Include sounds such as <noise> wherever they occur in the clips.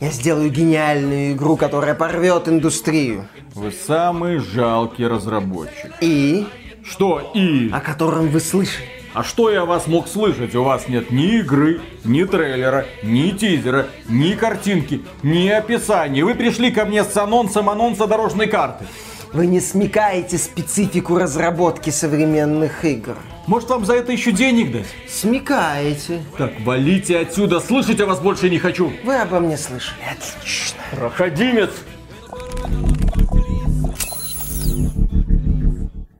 Я сделаю гениальную игру, которая порвет индустрию. Вы самый жалкий разработчик. И? Что и? О котором вы слышали. А что я вас мог слышать? У вас нет ни игры, ни трейлера, ни тизера, ни картинки, ни описания. Вы пришли ко мне с анонсом анонса дорожной карты. Вы не смекаете специфику разработки современных игр. Может вам за это еще денег дать? Смекаете. Так, валите отсюда, слышать я вас больше не хочу. Вы обо мне слышали, отлично. Проходимец!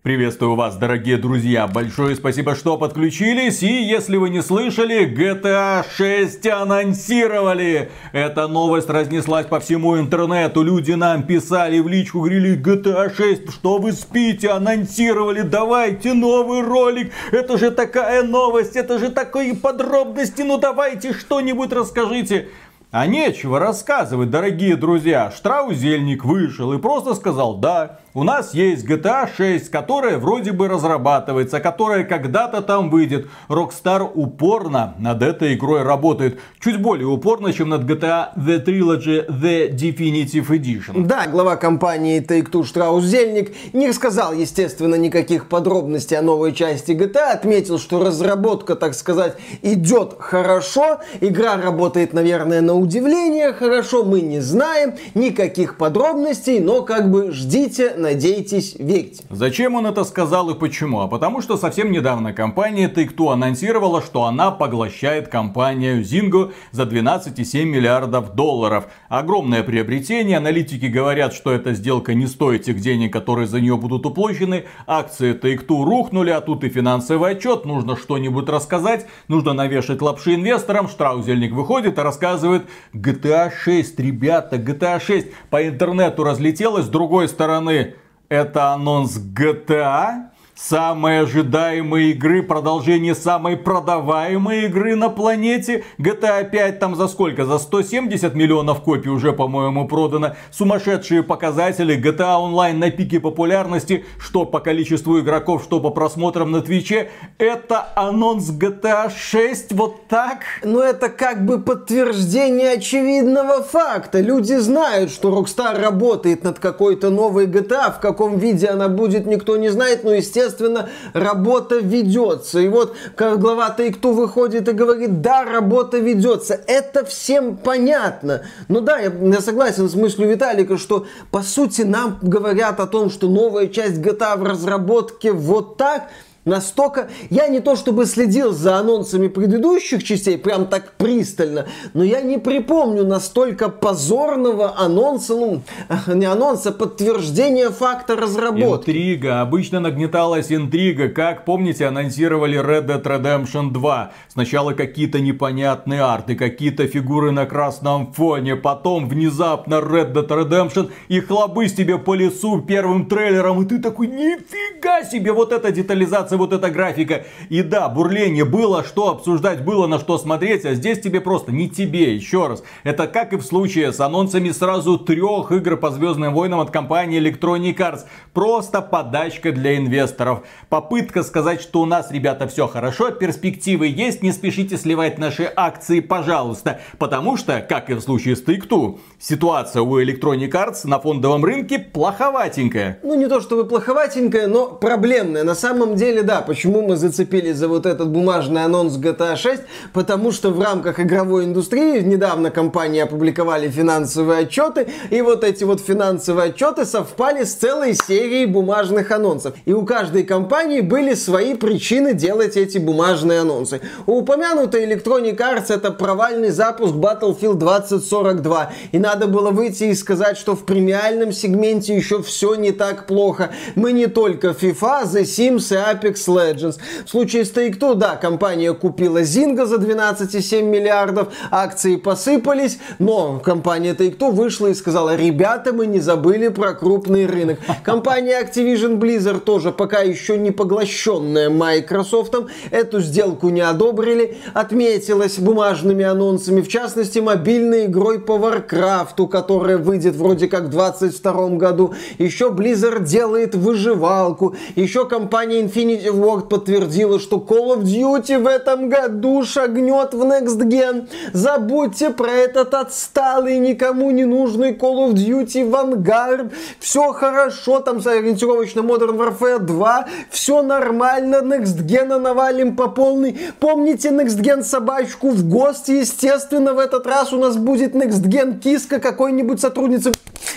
Приветствую вас, дорогие друзья. Большое спасибо, что подключились. И если вы не слышали, GTA 6 анонсировали. Эта новость разнеслась по всему интернету. Люди нам писали в личку, говорили, GTA 6, что вы спите, анонсировали, давайте новый ролик. Это же такая новость, это же такие подробности, ну давайте что-нибудь расскажите. А нечего рассказывать, дорогие друзья. Штраузельник вышел и просто сказал, да, у нас есть GTA 6, которая вроде бы разрабатывается, которая когда-то там выйдет. Rockstar упорно над этой игрой работает. Чуть более упорно, чем над GTA The Trilogy The Definitive Edition. Да, глава компании Take-Two Штраус Зельник не рассказал, естественно, никаких подробностей о новой части GTA. Отметил, что разработка, так сказать, идет хорошо. Игра работает, наверное, на удивление хорошо. Мы не знаем никаких подробностей, но как бы ждите, надейтесь, верьте. Зачем он это сказал и почему? А потому что совсем недавно компания Take-Two анонсировала, что она поглощает компанию Zynga за 12,7 миллиардов долларов. Огромное приобретение. Аналитики говорят, что эта сделка не стоит тех денег, которые за нее будут уплочены. Акции Take-Two рухнули, а тут и финансовый отчет. Нужно что-нибудь рассказать. Нужно навешать лапши инвесторам. Штраузельник выходит и рассказывает GTA 6, ребята, GTA 6 по интернету разлетелась. С другой стороны, это анонс GTA самой ожидаемой игры, продолжение самой продаваемой игры на планете. GTA 5 там за сколько? За 170 миллионов копий уже, по-моему, продано. Сумасшедшие показатели. GTA Online на пике популярности, что по количеству игроков, что по просмотрам на Твиче. Это анонс GTA 6 вот так? Ну это как бы подтверждение очевидного факта. Люди знают, что Rockstar работает над какой-то новой GTA. В каком виде она будет, никто не знает. Но, естественно, естественно, работа ведется. И вот глава Take-Two выходит и говорит, да, работа ведется. Это всем понятно. Ну да, я, я согласен с мыслью Виталика, что по сути нам говорят о том, что новая часть GTA в разработке вот так – Настолько... Я не то чтобы следил за анонсами предыдущих частей прям так пристально, но я не припомню настолько позорного анонса, ну, <laughs> не анонса, подтверждения факта разработки. Интрига. Обычно нагнеталась интрига. Как, помните, анонсировали Red Dead Redemption 2. Сначала какие-то непонятные арты, какие-то фигуры на красном фоне. Потом внезапно Red Dead Redemption и хлобысь тебе по лесу первым трейлером. И ты такой, нифига себе, вот эта детализация вот эта графика. И да, бурление было, что обсуждать, было на что смотреть, а здесь тебе просто не тебе, еще раз. Это как и в случае с анонсами сразу трех игр по Звездным войнам от компании Electronic Arts. Просто подачка для инвесторов. Попытка сказать, что у нас, ребята, все хорошо, перспективы есть, не спешите сливать наши акции, пожалуйста. Потому что, как и в случае с take ситуация у Electronic Arts на фондовом рынке плоховатенькая. Ну, не то чтобы плоховатенькая, но проблемная. На самом деле, да, почему мы зацепились за вот этот бумажный анонс GTA 6? Потому что в рамках игровой индустрии недавно компании опубликовали финансовые отчеты, и вот эти вот финансовые отчеты совпали с целой серией бумажных анонсов. И у каждой компании были свои причины делать эти бумажные анонсы. У упомянутой Electronic Arts это провальный запуск Battlefield 2042. И надо было выйти и сказать, что в премиальном сегменте еще все не так плохо. Мы не только FIFA, The Sims и Apex Apex Legends. В случае с Take-Two, да, компания купила Zynga за 12,7 миллиардов, акции посыпались, но компания Take-Two вышла и сказала, ребята, мы не забыли про крупный рынок. Компания Activision Blizzard тоже пока еще не поглощенная Microsoft, эту сделку не одобрили, отметилась бумажными анонсами, в частности, мобильной игрой по Warcraft, которая выйдет вроде как в 2022 году. Еще Blizzard делает выживалку, еще компания Infinity Infinity Ward подтвердила, что Call of Duty в этом году шагнет в Next Gen. Забудьте про этот отсталый, никому не нужный Call of Duty Vanguard. Все хорошо, там ориентировочно Modern Warfare 2. Все нормально, Next Gen навалим по полной. Помните Next Gen собачку в ГОСТ? Естественно, в этот раз у нас будет Next Gen киска какой-нибудь сотрудницы.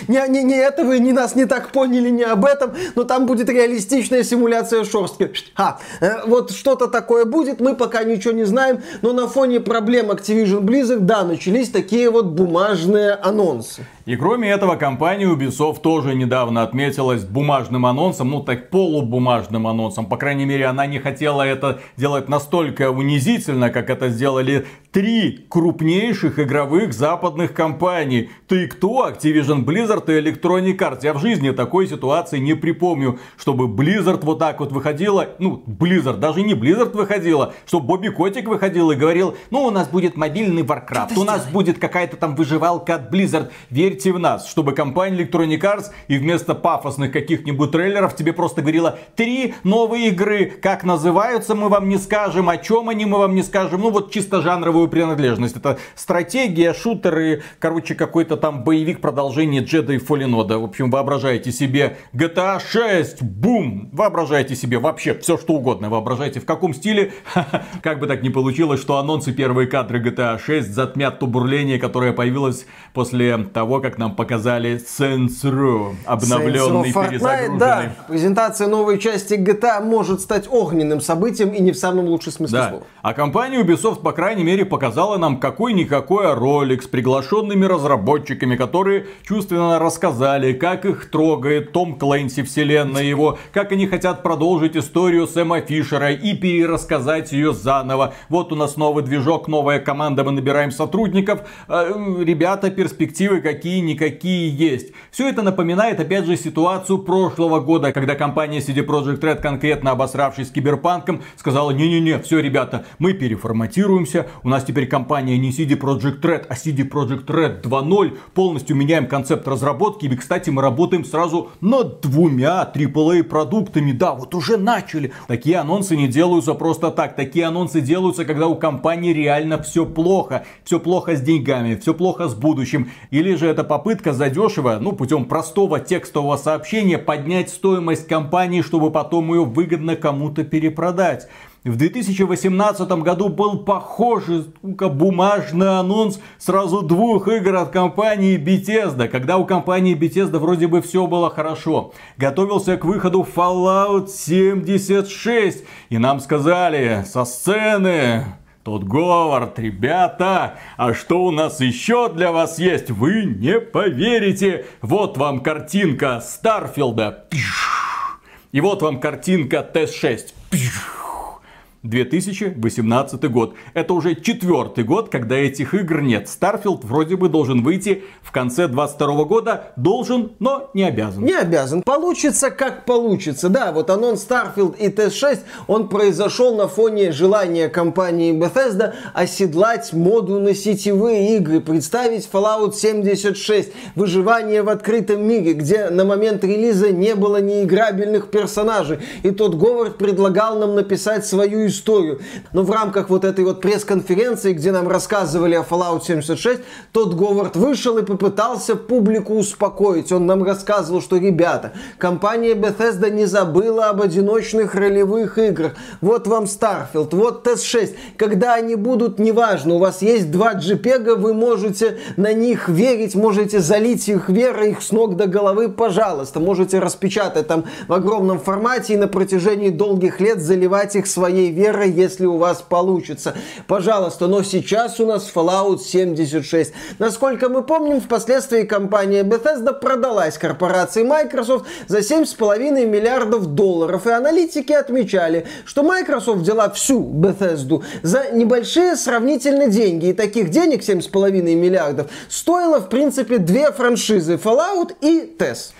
Не, не, не это вы не нас не так поняли, не об этом, но там будет реалистичная симуляция шорстки. А, э, вот что-то такое будет, мы пока ничего не знаем, но на фоне проблем Activision Blizzard, да, начались такие вот бумажные анонсы. И кроме этого, компания Ubisoft тоже недавно отметилась бумажным анонсом, ну так полубумажным анонсом. По крайней мере, она не хотела это делать настолько унизительно, как это сделали три крупнейших игровых западных компаний. Ты кто? Activision Blizzard и Electronic Arts. Я в жизни такой ситуации не припомню, чтобы Blizzard вот так вот выходила, ну, Blizzard, даже не Blizzard выходила, чтобы Бобби Котик выходил и говорил, ну, у нас будет мобильный Warcraft, у нас будет какая-то там выживалка от Blizzard. Верьте в нас, чтобы компания Electronic Arts и вместо пафосных каких-нибудь трейлеров тебе просто говорила, три новые игры, как называются, мы вам не скажем, о чем они, мы вам не скажем, ну, вот чисто жанровую принадлежность. Это стратегия, шутеры, короче, какой-то там боевик продолжение Jedi Fallen Order. В общем, воображайте себе GTA 6, бум! Воображайте себе вообще все, что угодно. Воображайте в каком стиле. <laughs> Как бы так ни получилось, что анонсы первые кадры GTA 6 затмят то бурление, которое появилось после того, как нам показали Saints Row, обновленный, Saints Row перезагруженный. Да, презентация новой части GTA может стать огненным событием и не в самом лучшем смысле да. слова. А компания Ubisoft, по крайней мере, показала нам какой-никакой ролик с приглашенными разработчиками, которые чувственно рассказали, как их трогает Том Клэнси вселенная его, как они хотят продолжить историю Сэма Фишера и перерассказать ее заново. Вот у нас новый движок, новая команда, мы набираем сотрудников. Э, ребята, перспективы какие-никакие есть. Все это напоминает, опять же, ситуацию прошлого года, когда компания CD Projekt Red, конкретно обосравшись киберпанком, сказала, не-не-не, все, ребята, мы переформатируемся, у нас теперь компания не CD Project Red, а CD Project Red 2.0. Полностью меняем концепт разработки. И, кстати, мы работаем сразу над двумя AAA продуктами. Да, вот уже начали. Такие анонсы не делаются просто так. Такие анонсы делаются, когда у компании реально все плохо. Все плохо с деньгами, все плохо с будущим. Или же это попытка задешево, ну, путем простого текстового сообщения поднять стоимость компании, чтобы потом ее выгодно кому-то перепродать. В 2018 году был похожий бумажный анонс сразу двух игр от компании Bethesda, когда у компании Bethesda вроде бы все было хорошо. Готовился к выходу Fallout 76, и нам сказали со сцены, Тот Говард, ребята, а что у нас еще для вас есть? Вы не поверите. Вот вам картинка Старфилда. И вот вам картинка ТС-6. 2018 год. Это уже четвертый год, когда этих игр нет. Starfield вроде бы должен выйти в конце 22 года. Должен, но не обязан. Не обязан. Получится как получится. Да, вот анонс Starfield и TS6, он произошел на фоне желания компании Bethesda оседлать моду на сетевые игры, представить Fallout 76, выживание в открытом мире, где на момент релиза не было неиграбельных персонажей. И тот Говард предлагал нам написать свою историю. Но в рамках вот этой вот пресс-конференции, где нам рассказывали о Fallout 76, тот Говард вышел и попытался публику успокоить. Он нам рассказывал, что, ребята, компания Bethesda не забыла об одиночных ролевых играх. Вот вам Starfield, вот TES-6. Когда они будут, неважно, у вас есть два JPEG, вы можете на них верить, можете залить их верой, их с ног до головы, пожалуйста. Можете распечатать там в огромном формате и на протяжении долгих лет заливать их своей верой вера, если у вас получится. Пожалуйста, но сейчас у нас Fallout 76. Насколько мы помним, впоследствии компания Bethesda продалась корпорации Microsoft за 7,5 миллиардов долларов. И аналитики отмечали, что Microsoft взяла всю Bethesda за небольшие сравнительно деньги. И таких денег 7,5 миллиардов стоило, в принципе, две франшизы Fallout и TES.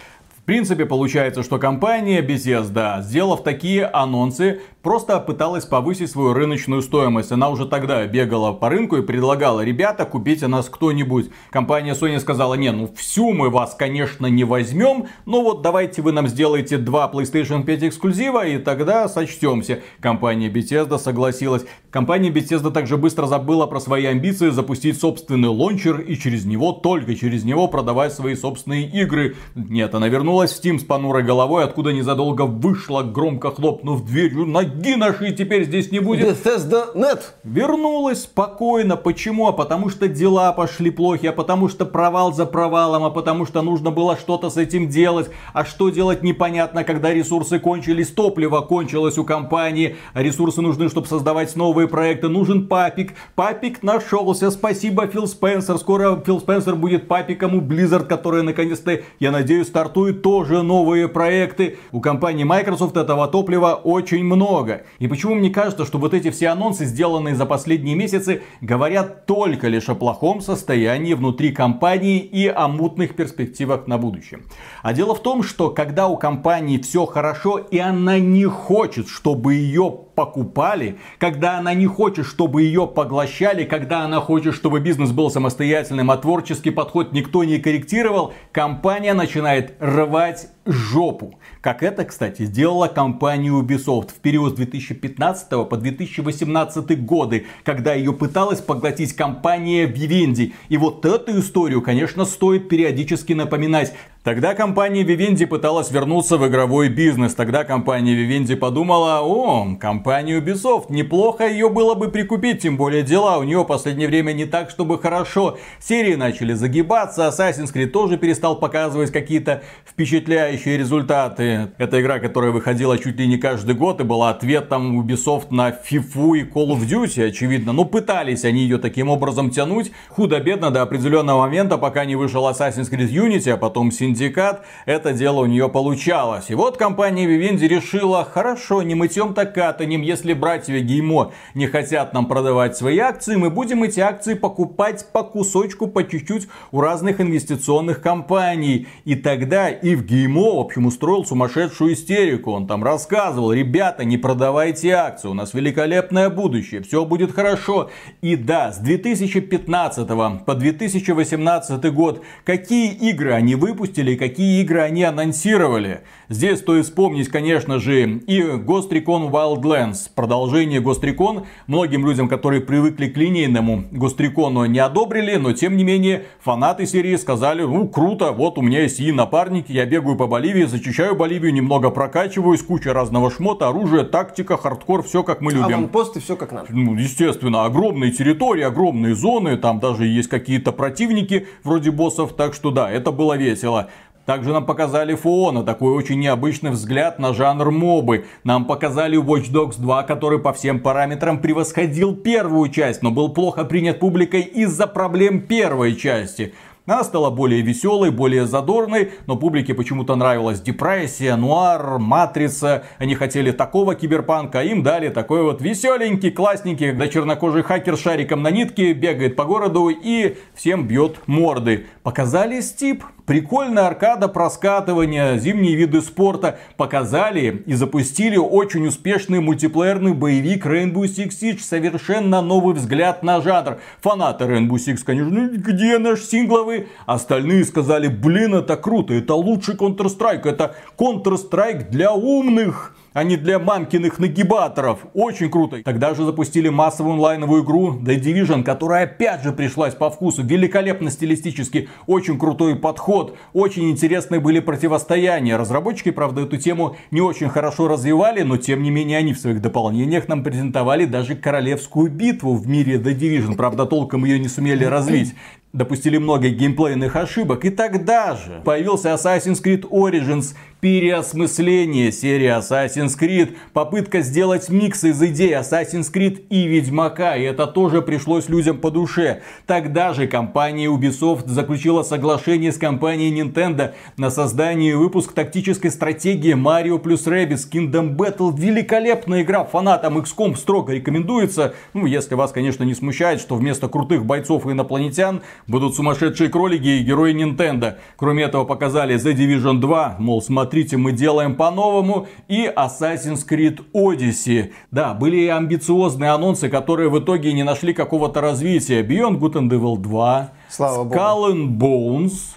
В принципе, получается, что компания Bethesda, сделав такие анонсы, просто пыталась повысить свою рыночную стоимость. Она уже тогда бегала по рынку и предлагала, ребята, купите нас кто-нибудь. Компания Sony сказала, не, ну всю мы вас, конечно, не возьмем, но вот давайте вы нам сделаете два PlayStation 5 эксклюзива, и тогда сочтемся. Компания Bethesda согласилась. Компания Bethesda также быстро забыла про свои амбиции запустить собственный лончер и через него, только через него продавать свои собственные игры. Нет, она вернулась в Steam с понурой головой, откуда незадолго вышла, громко хлопнув дверью. Ноги наши теперь здесь не будет. Bethesda.net. Вернулась спокойно. Почему? А потому что дела пошли плохи, а потому что провал за провалом, а потому что нужно было что-то с этим делать. А что делать непонятно, когда ресурсы кончились, топливо кончилось у компании, а ресурсы нужны, чтобы создавать новые проекты. Нужен папик. Папик нашелся. Спасибо, Фил Спенсер. Скоро Фил Спенсер будет папиком у Blizzard, который наконец-то, я надеюсь, стартует тоже новые проекты. У компании Microsoft этого топлива очень много. И почему мне кажется, что вот эти все анонсы, сделанные за последние месяцы, говорят только лишь о плохом состоянии внутри компании и о мутных перспективах на будущее. А дело в том, что когда у компании все хорошо и она не хочет, чтобы ее покупали, когда она не хочет, чтобы ее поглощали, когда она хочет, чтобы бизнес был самостоятельным, а творческий подход никто не корректировал, компания начинает рвать жопу. Как это, кстати, сделала компания Ubisoft в период с 2015 по 2018 годы, когда ее пыталась поглотить компания Vivendi. И вот эту историю, конечно, стоит периодически напоминать. Тогда компания Vivendi пыталась вернуться в игровой бизнес. Тогда компания Vivendi подумала, о, компания Ubisoft, неплохо ее было бы прикупить, тем более дела у нее в последнее время не так, чтобы хорошо. Серии начали загибаться, Assassin's Creed тоже перестал показывать какие-то впечатляющие результаты. Это игра, которая выходила чуть ли не каждый год и была ответом Ubisoft на FIFA и Call of Duty, очевидно. Но пытались они ее таким образом тянуть, худо-бедно до определенного момента, пока не вышел Assassin's Creed Unity, а потом Syndicate, это дело у нее получалось. И вот компания Vivendi решила, хорошо, не мытьем так катанем, если братья Геймо не хотят нам продавать свои акции, мы будем эти акции покупать по кусочку, по чуть-чуть у разных инвестиционных компаний. И тогда и в Геймо, в общем, устроил сумасшедшую истерику. Он там рассказывал, ребята, не продавайте акции, у нас великолепное будущее, все будет хорошо. И да, с 2015 по 2018 год, какие игры они выпустили, какие игры они анонсировали. Здесь стоит вспомнить, конечно же, и Ghost Recon Wildlands. Продолжение Ghost Recon. Многим людям, которые привыкли к линейному Ghost Recon не одобрили, но тем не менее фанаты серии сказали, ну круто, вот у меня есть и напарник, я бегаю по Боливии, зачищаю Боливию, немного прокачиваюсь, куча разного шмота, оружие, тактика, хардкор, все как мы любим. Аванпосты, все как надо. Ну, естественно, огромные территории, огромные зоны, там даже есть какие-то противники вроде боссов, так что да, это было весело. Также нам показали Фуона, такой очень необычный взгляд на жанр мобы. Нам показали Watch Dogs 2, который по всем параметрам превосходил первую часть, но был плохо принят публикой из-за проблем первой части. Она стала более веселой, более задорной, но публике почему-то нравилась депрессия, нуар, матрица. Они хотели такого киберпанка, а им дали такой вот веселенький, классненький, когда чернокожий хакер шариком на нитке бегает по городу и всем бьет морды. Показали Стип, Прикольная аркада проскатывания, зимние виды спорта показали и запустили очень успешный мультиплеерный боевик Rainbow Six Siege. Совершенно новый взгляд на жанр. Фанаты Rainbow Six, конечно, «Ну, где наш сингловый? Остальные сказали, блин, это круто, это лучший Counter-Strike, это Counter-Strike для умных а не для мамкиных нагибаторов. Очень круто. Тогда же запустили массовую онлайновую игру The Division, которая опять же пришлась по вкусу. Великолепно стилистически, очень крутой подход, очень интересные были противостояния. Разработчики, правда, эту тему не очень хорошо развивали, но тем не менее они в своих дополнениях нам презентовали даже королевскую битву в мире The Division. Правда, толком ее не сумели развить допустили много геймплейных ошибок. И тогда же появился Assassin's Creed Origins, переосмысление серии Assassin's Creed, попытка сделать микс из идей Assassin's Creed и Ведьмака, и это тоже пришлось людям по душе. Тогда же компания Ubisoft заключила соглашение с компанией Nintendo на создание и выпуск тактической стратегии Mario плюс Rabbids Kingdom Battle. Великолепная игра, фанатам XCOM строго рекомендуется. Ну, если вас, конечно, не смущает, что вместо крутых бойцов и инопланетян Будут сумасшедшие кролики и герои Nintendo. Кроме этого показали The Division 2, мол, смотрите, мы делаем по-новому, и Assassin's Creed Odyssey. Да, были и амбициозные анонсы, которые в итоге не нашли какого-то развития. Beyond Good and Evil 2, Слава Skull and Bones,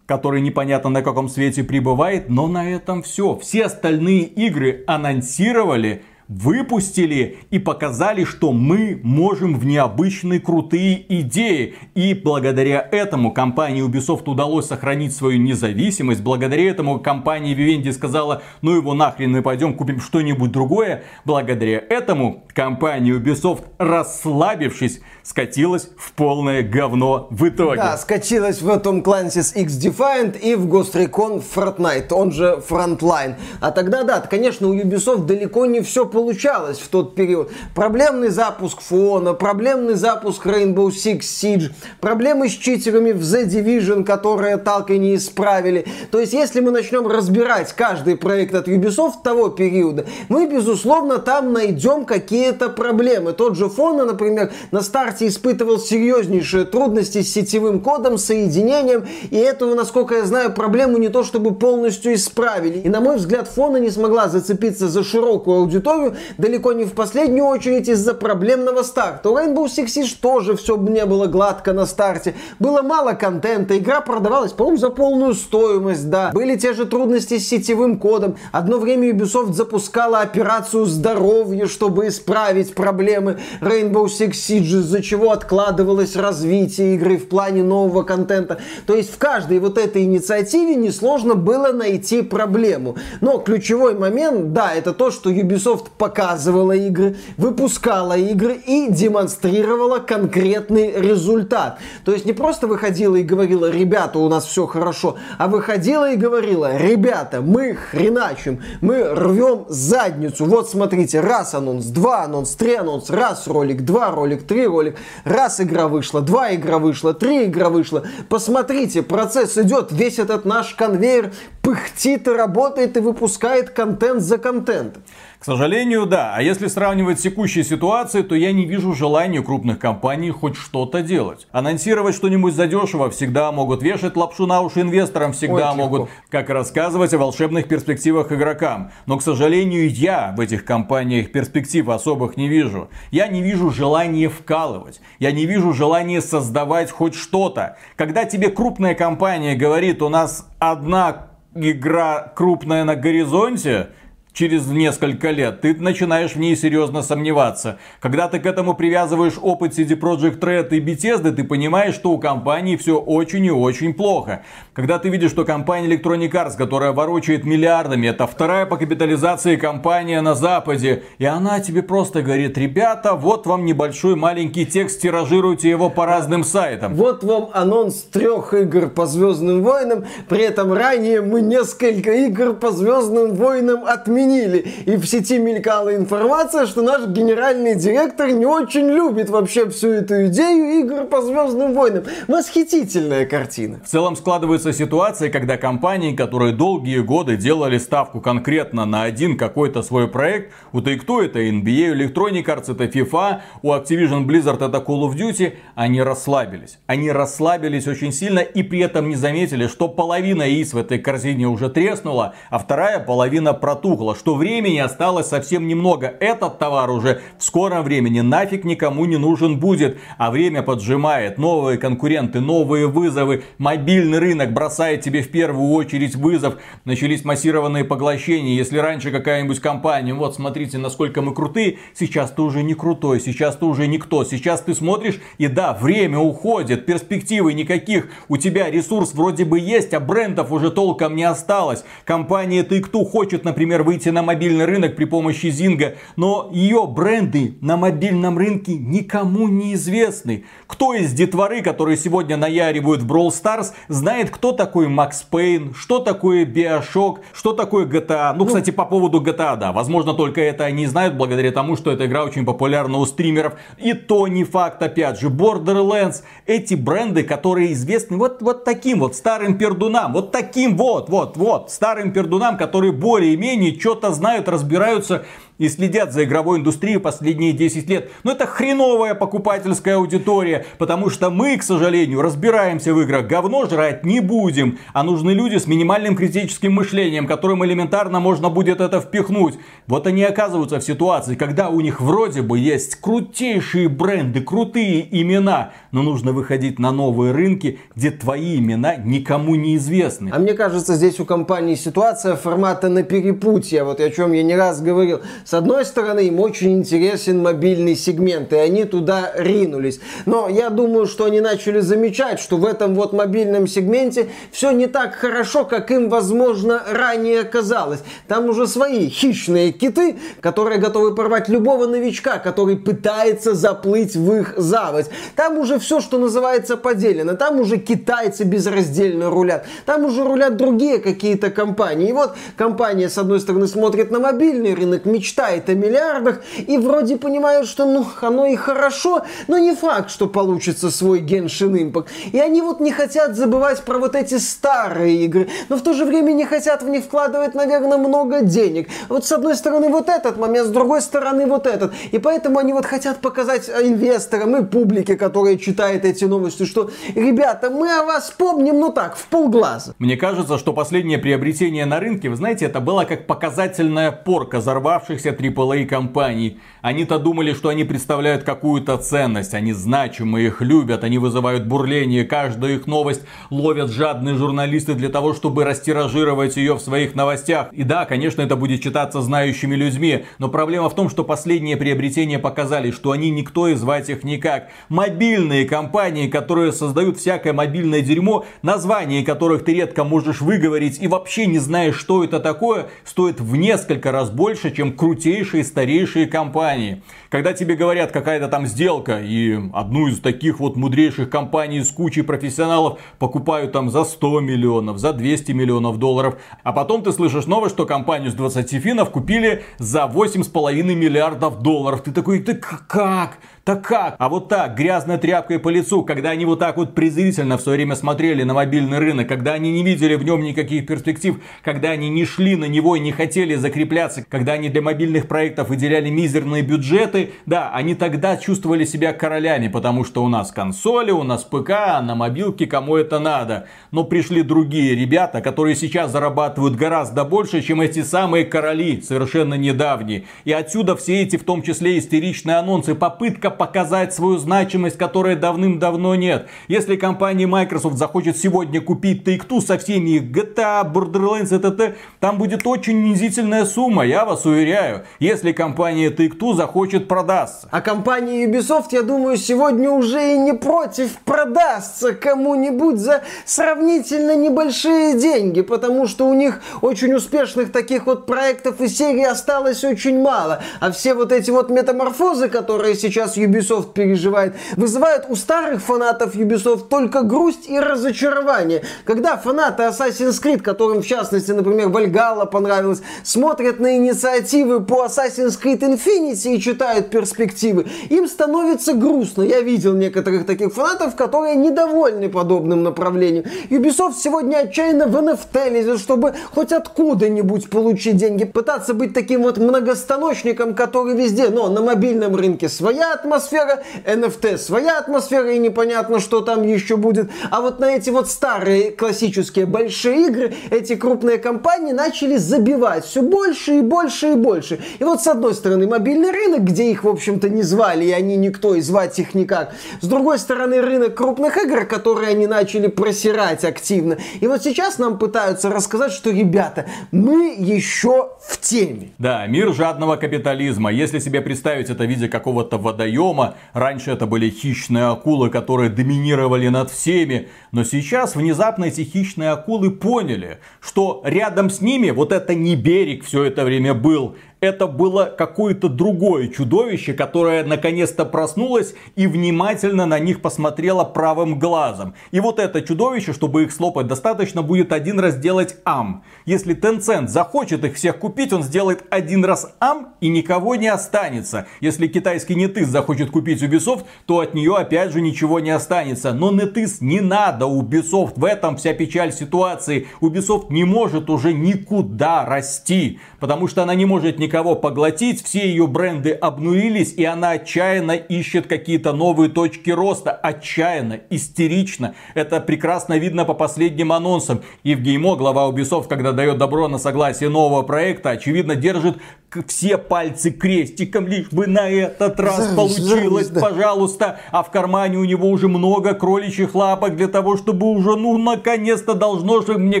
который непонятно на каком свете пребывает, но на этом все. Все остальные игры анонсировали, выпустили и показали, что мы можем в необычные крутые идеи. И благодаря этому компании Ubisoft удалось сохранить свою независимость. Благодаря этому компания Vivendi сказала, ну его нахрен мы пойдем купим что-нибудь другое. Благодаря этому компания Ubisoft, расслабившись, скатилась в полное говно в итоге. Да, скатилась в Tom Clancy's X Defiant и в Ghost Recon Fortnite, он же Frontline. А тогда, да, конечно, у Ubisoft далеко не все получалось в тот период. Проблемный запуск фона, проблемный запуск Rainbow Six Siege, проблемы с читерами в The Division, которые так и не исправили. То есть, если мы начнем разбирать каждый проект от Ubisoft того периода, мы, безусловно, там найдем какие-то проблемы. Тот же Фона, например, на старте испытывал серьезнейшие трудности с сетевым кодом, соединением, и эту, насколько я знаю, проблему не то чтобы полностью исправили. И, на мой взгляд, Фона не смогла зацепиться за широкую аудиторию, далеко не в последнюю очередь из-за проблемного старта. У Rainbow Six Siege тоже все не было гладко на старте. Было мало контента, игра продавалась, по-моему, за полную стоимость, да. Были те же трудности с сетевым кодом. Одно время Ubisoft запускала операцию здоровья, чтобы исправить проблемы Rainbow Six Siege, из-за чего откладывалось развитие игры в плане нового контента. То есть в каждой вот этой инициативе несложно было найти проблему. Но ключевой момент, да, это то, что Ubisoft показывала игры, выпускала игры и демонстрировала конкретный результат. То есть не просто выходила и говорила, ребята, у нас все хорошо, а выходила и говорила, ребята, мы хреначим, мы рвем задницу. Вот смотрите, раз анонс, два анонс, три анонс, раз ролик, два ролик, три ролик, раз игра вышла, два игра вышла, три игра вышла. Посмотрите, процесс идет, весь этот наш конвейер пыхтит и работает и выпускает контент за контентом. К сожалению, да. А если сравнивать с текущей ситуацией, то я не вижу желания крупных компаний хоть что-то делать. Анонсировать что-нибудь задешево всегда могут, вешать лапшу на уши инвесторам всегда Ой, могут, как рассказывать о волшебных перспективах игрокам. Но, к сожалению, я в этих компаниях перспектив особых не вижу. Я не вижу желания вкалывать. Я не вижу желания создавать хоть что-то. Когда тебе крупная компания говорит, у нас одна игра крупная на горизонте, через несколько лет, ты начинаешь в ней серьезно сомневаться. Когда ты к этому привязываешь опыт CD Projekt Red и Bethesda, ты понимаешь, что у компании все очень и очень плохо. Когда ты видишь, что компания Electronic Arts, которая ворочает миллиардами, это вторая по капитализации компания на Западе, и она тебе просто говорит, ребята, вот вам небольшой маленький текст, тиражируйте его по разным сайтам. Вот вам анонс трех игр по Звездным войнам, при этом ранее мы несколько игр по Звездным войнам отменили. И в сети мелькала информация, что наш генеральный директор не очень любит вообще всю эту идею игр по Звездным войнам. Восхитительная картина. В целом складывается ситуация, когда компании, которые долгие годы делали ставку конкретно на один какой-то свой проект, у Take-Two это NBA, Electronic Arts это FIFA, у Activision Blizzard это Call of Duty, они расслабились. Они расслабились очень сильно и при этом не заметили, что половина яиц в этой корзине уже треснула, а вторая половина протухла, что времени осталось совсем немного. Этот товар уже в скором времени нафиг никому не нужен будет, а время поджимает. Новые конкуренты, новые вызовы, мобильный рынок бросает тебе в первую очередь вызов. Начались массированные поглощения. Если раньше какая-нибудь компания, вот смотрите, насколько мы крутые, сейчас ты уже не крутой, сейчас ты уже никто. Сейчас ты смотришь, и да, время уходит, перспективы никаких. У тебя ресурс вроде бы есть, а брендов уже толком не осталось. Компания Take-Two хочет, например, выйти на мобильный рынок при помощи Зинга, но ее бренды на мобильном рынке никому не известны. Кто из детворы, которые сегодня наяривают в Brawl Stars, знает, кто такой Макс Пейн, что такое Bioshock, что такое GTA. Ну, кстати, по поводу GTA, да, возможно, только это они знают благодаря тому, что эта игра очень популярна у стримеров. И то не факт, опять же, Borderlands, эти бренды, которые известны вот, вот таким вот старым пердунам, вот таким вот, вот, вот, старым пердунам, которые более-менее что-то знают, разбираются и следят за игровой индустрией последние 10 лет. Но это хреновая покупательская аудитория, потому что мы, к сожалению, разбираемся в играх, говно жрать не будем, а нужны люди с минимальным критическим мышлением, которым элементарно можно будет это впихнуть. Вот они оказываются в ситуации, когда у них вроде бы есть крутейшие бренды, крутые имена, но нужно выходить на новые рынки, где твои имена никому не известны. А мне кажется, здесь у компании ситуация формата на перепутье, вот о чем я не раз говорил. С одной стороны, им очень интересен мобильный сегмент, и они туда ринулись. Но я думаю, что они начали замечать, что в этом вот мобильном сегменте все не так хорошо, как им, возможно, ранее казалось. Там уже свои хищные киты, которые готовы порвать любого новичка, который пытается заплыть в их заводь. Там уже все, что называется, поделено. Там уже китайцы безраздельно рулят. Там уже рулят другие какие-то компании. И вот компания, с одной стороны, смотрит на мобильный рынок, мечтает о миллиардах и вроде понимает, что ну, оно и хорошо, но не факт, что получится свой Genshin Impact. И они вот не хотят забывать про вот эти старые игры, но в то же время не хотят в них вкладывать, наверное, много денег. Вот с одной стороны вот этот момент, с другой стороны вот этот. И поэтому они вот хотят показать инвесторам и публике, которая читает эти новости, что, ребята, мы о вас помним, ну так, в полглаза. Мне кажется, что последнее приобретение на рынке, вы знаете, это было как показательная порка взорвавшихся AAA компаний. Они-то думали, что они представляют какую-то ценность, они значимы, их любят, они вызывают бурление, каждую их новость ловят жадные журналисты для того, чтобы растиражировать ее в своих новостях. И да, конечно, это будет читаться знающими людьми, но проблема в том, что последние приобретения показали, что они никто и звать их никак. Мобильные компании, которые создают всякое мобильное дерьмо, название которых ты редко можешь выговорить и вообще не знаешь, что это такое, стоит в несколько раз больше, чем крутейшие старейшие компании. Когда тебе говорят какая-то там сделка, и одну из таких вот мудрейших компаний с кучей профессионалов покупают там за 100 миллионов, за 200 миллионов долларов, а потом ты слышишь новость, что компанию с 20 финов купили за 8,5 миллиардов долларов. Ты такой, ты как? Так как? А вот так, грязной тряпкой по лицу, когда они вот так вот презрительно в свое время смотрели на мобильный рынок, когда они не видели в нем никаких перспектив, когда они не шли на него и не хотели закрепляться, когда они для мобильных проектов выделяли мизерные бюджеты, да, они тогда чувствовали себя королями, потому что у нас консоли, у нас ПК, на мобилке кому это надо. Но пришли другие ребята, которые сейчас зарабатывают гораздо больше, чем эти самые короли, совершенно недавние. И отсюда все эти, в том числе истеричные анонсы, попытка показать свою значимость, которой давным-давно нет. Если компания Microsoft захочет сегодня купить Take-Two со всеми их GTA, Borderlands, т.т., там будет очень унизительная сумма, я вас уверяю. Если компания Take-Two захочет продаться. А компания Ubisoft, я думаю, сегодня уже и не против продастся кому-нибудь за сравнительно небольшие деньги, потому что у них очень успешных таких вот проектов и серий осталось очень мало. А все вот эти вот метаморфозы, которые сейчас Ubisoft переживает, вызывают у старых фанатов Ubisoft только грусть и разочарование. Когда фанаты Assassin's Creed, которым в частности, например, Valhalla понравилось, смотрят на инициативы по Assassin's Creed Infinity и читают перспективы, им становится грустно. Я видел некоторых таких фанатов, которые недовольны подобным направлением. Ubisoft сегодня отчаянно в NFT лезет, чтобы хоть откуда-нибудь получить деньги, пытаться быть таким вот многостаночником, который везде, но на мобильном рынке своя атмосфера, NFT своя атмосфера, и непонятно, что там еще будет. А вот на эти вот старые классические большие игры эти крупные компании начали забивать все больше и больше и больше. И вот с одной стороны мобильный рынок, где их, в общем-то, не звали, и они никто, и звать их никак. С другой стороны рынок крупных игр, которые они начали просирать активно. И вот сейчас нам пытаются рассказать, что, ребята, мы еще в теме. Да, мир жадного капитализма. Если себе представить это в виде какого-то водоема. Раньше это были хищные акулы, которые доминировали над всеми. Но сейчас внезапно эти хищные акулы поняли, что рядом с ними вот это не берег все это время был это было какое-то другое чудовище, которое наконец-то проснулось и внимательно на них посмотрело правым глазом. И вот это чудовище, чтобы их слопать, достаточно будет один раз делать ам. Если Tencent захочет их всех купить, он сделает один раз ам и никого не останется. Если китайский NetEase захочет купить Ubisoft, то от нее опять же ничего не останется. Но NetEase не надо Ubisoft, в этом вся печаль ситуации. Ubisoft не может уже никуда расти, потому что она не может никак никого поглотить, все ее бренды обнулились, и она отчаянно ищет какие-то новые точки роста. Отчаянно, истерично. Это прекрасно видно по последним анонсам. Евгеймо, глава Ubisoft, когда дает добро на согласие нового проекта, очевидно держит все пальцы крестиком, лишь бы на этот раз получилось, да. пожалуйста. А в кармане у него уже много кроличьих лапок для того, чтобы уже, ну, наконец-то должно же мне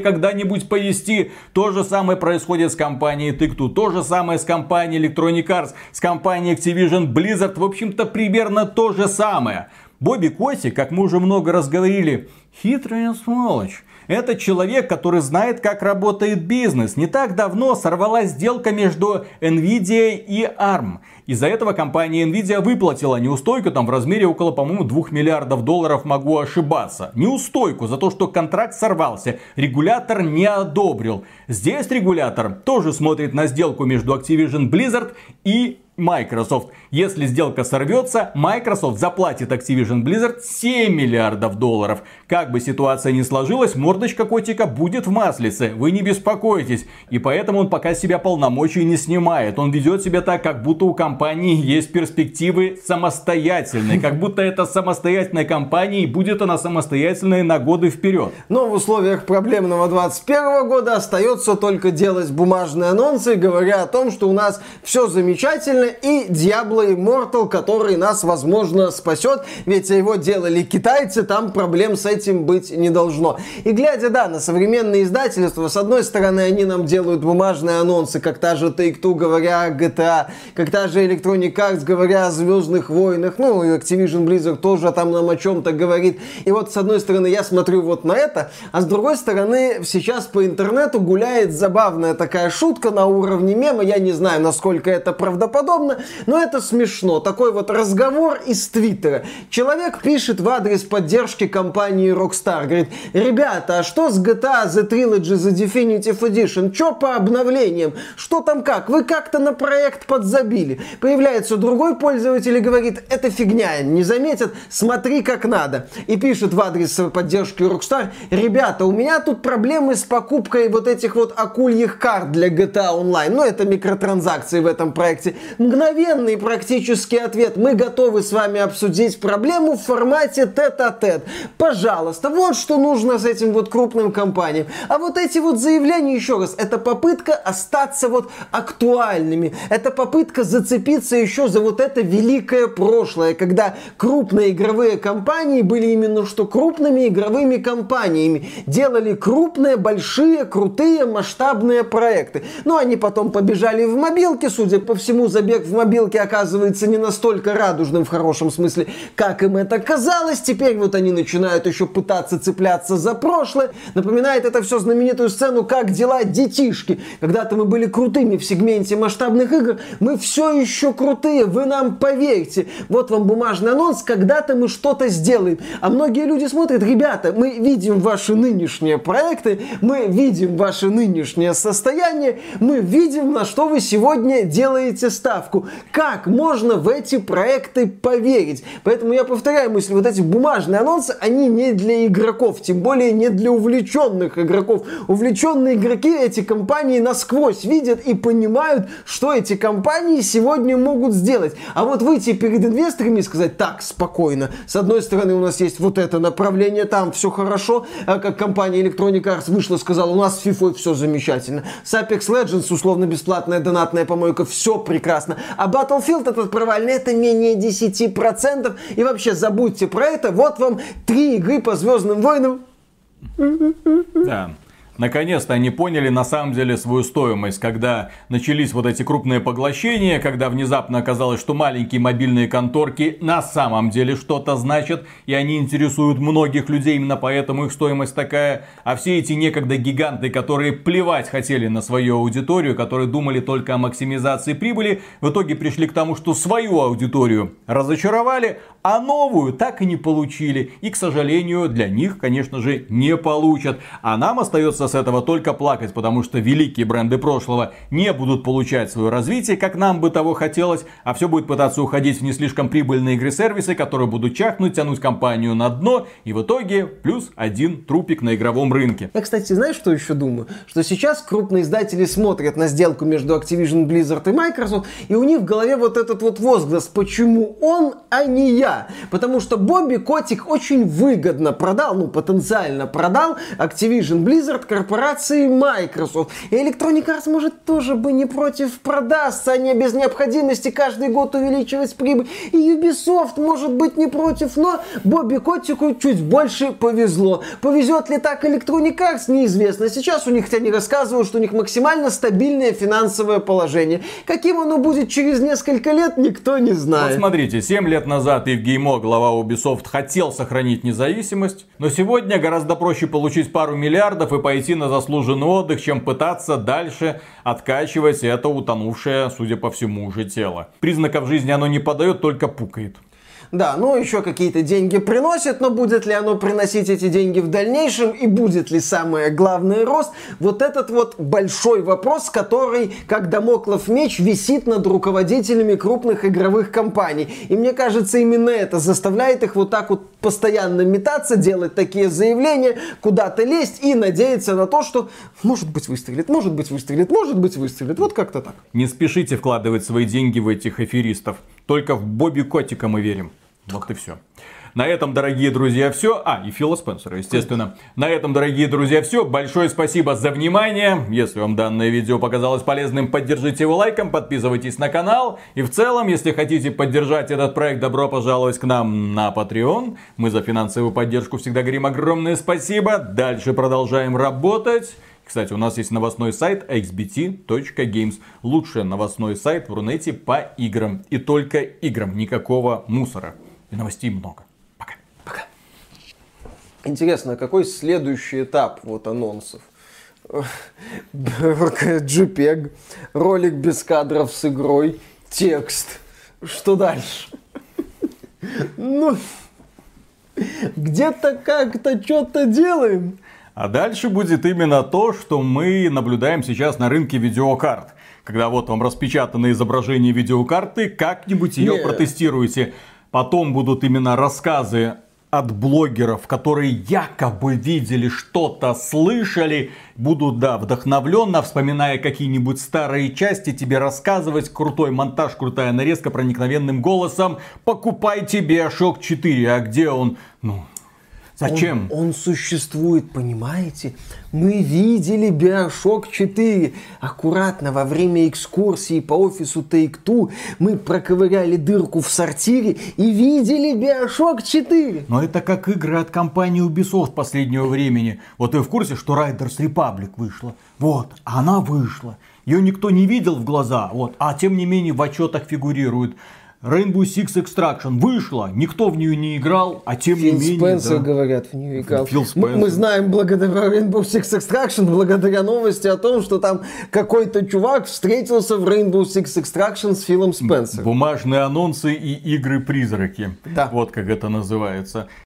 когда-нибудь повести. То же самое происходит с компанией Тыкту, то же самое с компанией Electronic Arts, с компанией Activision Blizzard, в общем-то, примерно то же самое. Бобби Коси, как мы уже много раз говорили, хитрая сволочь. Это человек, который знает, как работает бизнес. Не так давно сорвалась сделка между Nvidia и ARM. Из-за этого компания Nvidia выплатила неустойку там в размере около, по-моему, 2 миллиардов долларов, могу ошибаться. Неустойку за то, что контракт сорвался. Регулятор не одобрил. Здесь регулятор тоже смотрит на сделку между Activision Blizzard и Microsoft. Если сделка сорвется, Microsoft заплатит Activision Blizzard 7 миллиардов долларов. Как бы ситуация ни сложилась, мордочка котика будет в маслице. Вы не беспокойтесь. И поэтому он пока себя полномочий не снимает. Он ведет себя так, как будто у компании есть перспективы самостоятельные. Как будто это самостоятельная компания и будет она самостоятельной на годы вперед. Но в условиях проблемного 21 года остается только делать бумажные анонсы, говоря о том, что у нас все замечательно и Diablo Immortal, который нас, возможно, спасет, ведь его делали китайцы, там проблем с этим быть не должно. И глядя, да, на современные издательства, с одной стороны, они нам делают бумажные анонсы, как та же Take-Two, говоря о GTA, как та же Electronic Arts, говоря о Звездных войнах, ну, и Activision Blizzard тоже там нам о чем-то говорит. И вот, с одной стороны, я смотрю вот на это, а с другой стороны, сейчас по интернету гуляет забавная такая шутка на уровне мема, я не знаю, насколько это правдоподобно, удобно, но это смешно. Такой вот разговор из Твиттера. Человек пишет в адрес поддержки компании Rockstar. Говорит, ребята, а что с GTA The Trilogy The Definitive Edition? Что по обновлениям? Что там как? Вы как-то на проект подзабили. Появляется другой пользователь и говорит, это фигня, не заметят, смотри как надо. И пишет в адрес поддержки Rockstar, ребята, у меня тут проблемы с покупкой вот этих вот акульих карт для GTA Online. Ну, это микротранзакции в этом проекте мгновенный практический ответ. Мы готовы с вами обсудить проблему в формате тет-а-тет. Пожалуйста, вот что нужно с этим вот крупным компаниям. А вот эти вот заявления, еще раз, это попытка остаться вот актуальными. Это попытка зацепиться еще за вот это великое прошлое, когда крупные игровые компании были именно что крупными игровыми компаниями. Делали крупные, большие, крутые, масштабные проекты. Но они потом побежали в мобилки, судя по всему, забегали забег в мобилке оказывается не настолько радужным в хорошем смысле, как им это казалось. Теперь вот они начинают еще пытаться цепляться за прошлое. Напоминает это все знаменитую сцену «Как дела, детишки?». Когда-то мы были крутыми в сегменте масштабных игр, мы все еще крутые, вы нам поверьте. Вот вам бумажный анонс, когда-то мы что-то сделаем. А многие люди смотрят, ребята, мы видим ваши нынешние проекты, мы видим ваше нынешнее состояние, мы видим, на что вы сегодня делаете ставку ставку. Как можно в эти проекты поверить? Поэтому я повторяю мысль, вот эти бумажные анонсы, они не для игроков, тем более не для увлеченных игроков. Увлеченные игроки эти компании насквозь видят и понимают, что эти компании сегодня могут сделать. А вот выйти перед инвесторами и сказать, так, спокойно, с одной стороны у нас есть вот это направление, там все хорошо, а как компания Electronic Arts вышла, сказала, у нас с FIFA все замечательно. С Apex Legends условно бесплатная донатная помойка, все прекрасно прекрасно. А Battlefield этот провальный, это менее 10%. И вообще забудьте про это. Вот вам три игры по Звездным войнам. Да. Наконец-то они поняли на самом деле свою стоимость, когда начались вот эти крупные поглощения, когда внезапно оказалось, что маленькие мобильные конторки на самом деле что-то значат, и они интересуют многих людей, именно поэтому их стоимость такая. А все эти некогда гиганты, которые плевать хотели на свою аудиторию, которые думали только о максимизации прибыли, в итоге пришли к тому, что свою аудиторию разочаровали, а новую так и не получили. И, к сожалению, для них, конечно же, не получат. А нам остается с этого только плакать, потому что великие бренды прошлого не будут получать свое развитие, как нам бы того хотелось, а все будет пытаться уходить в не слишком прибыльные игры-сервисы, которые будут чахнуть, тянуть компанию на дно, и в итоге плюс один трупик на игровом рынке. Я, кстати, знаешь, что еще думаю? Что сейчас крупные издатели смотрят на сделку между Activision Blizzard и Microsoft, и у них в голове вот этот вот возглас, почему он, а не я? Потому что Бобби Котик очень выгодно продал, ну, потенциально продал Activision Blizzard корпорации Microsoft. И Electronic Arts, может, тоже бы не против продастся, а не без необходимости каждый год увеличивать прибыль. И Ubisoft, может быть, не против, но Бобби Котику чуть больше повезло. Повезет ли так Electronic Arts, неизвестно. Сейчас у них, хотя они рассказывают, что у них максимально стабильное финансовое положение. Каким оно будет через несколько лет, никто не знает. Вот смотрите, 7 лет назад Евгеймо, глава Ubisoft, хотел сохранить независимость, но сегодня гораздо проще получить пару миллиардов и пойти на заслуженный отдых, чем пытаться дальше откачивать это утонувшее, судя по всему, уже тело. Признаков жизни оно не подает, только пукает. Да, ну еще какие-то деньги приносит, но будет ли оно приносить эти деньги в дальнейшем и будет ли самое главное рост, вот этот вот большой вопрос, который, как домоклов меч, висит над руководителями крупных игровых компаний. И мне кажется, именно это заставляет их вот так вот постоянно метаться, делать такие заявления, куда-то лезть и надеяться на то, что может быть выстрелит, может быть выстрелит, может быть выстрелит. Вот как-то так. Не спешите вкладывать свои деньги в этих аферистов. Только в Бобби Котика мы верим. Вот и все. На этом, дорогие друзья, все. А, и Фила Спенсера, естественно. На этом, дорогие друзья, все. Большое спасибо за внимание. Если вам данное видео показалось полезным, поддержите его лайком, подписывайтесь на канал. И в целом, если хотите поддержать этот проект, добро пожаловать к нам на Patreon. Мы за финансовую поддержку всегда говорим огромное спасибо. Дальше продолжаем работать. Кстати, у нас есть новостной сайт xbt.games. Лучший новостной сайт в Рунете по играм. И только играм, никакого мусора. И новостей много. Пока. Пока. Интересно, какой следующий этап вот анонсов? JPEG, ролик без кадров с игрой, текст. Что дальше? Ну, где-то как-то что-то делаем. А дальше будет именно то, что мы наблюдаем сейчас на рынке видеокарт. Когда вот вам распечатано изображение видеокарты, как-нибудь ее протестируете. Потом будут именно рассказы от блогеров, которые якобы видели что-то, слышали, будут, да, вдохновленно, вспоминая какие-нибудь старые части, тебе рассказывать, крутой монтаж, крутая нарезка проникновенным голосом, покупайте Bioshock 4, а где он? Ну, Зачем? Он, он существует, понимаете? Мы видели Bioshock 4. Аккуратно во время экскурсии по офису Take-Two мы проковыряли дырку в сортире и видели Bioshock 4. Но это как игры от компании Ubisoft последнего времени. Вот вы в курсе, что Riders Republic вышла? Вот, она вышла. Ее никто не видел в глаза, вот, а тем не менее в отчетах фигурирует. Rainbow Six Extraction вышла, никто в нее не играл, а тем Фил не менее... Спенсер, да. говорят, в нее играл. Фил мы, мы знаем благодаря Rainbow Six Extraction, благодаря новости о том, что там какой-то чувак встретился в Rainbow Six Extraction с Филом Спенсером. Бумажные анонсы и игры-призраки. Да. Вот как это называется.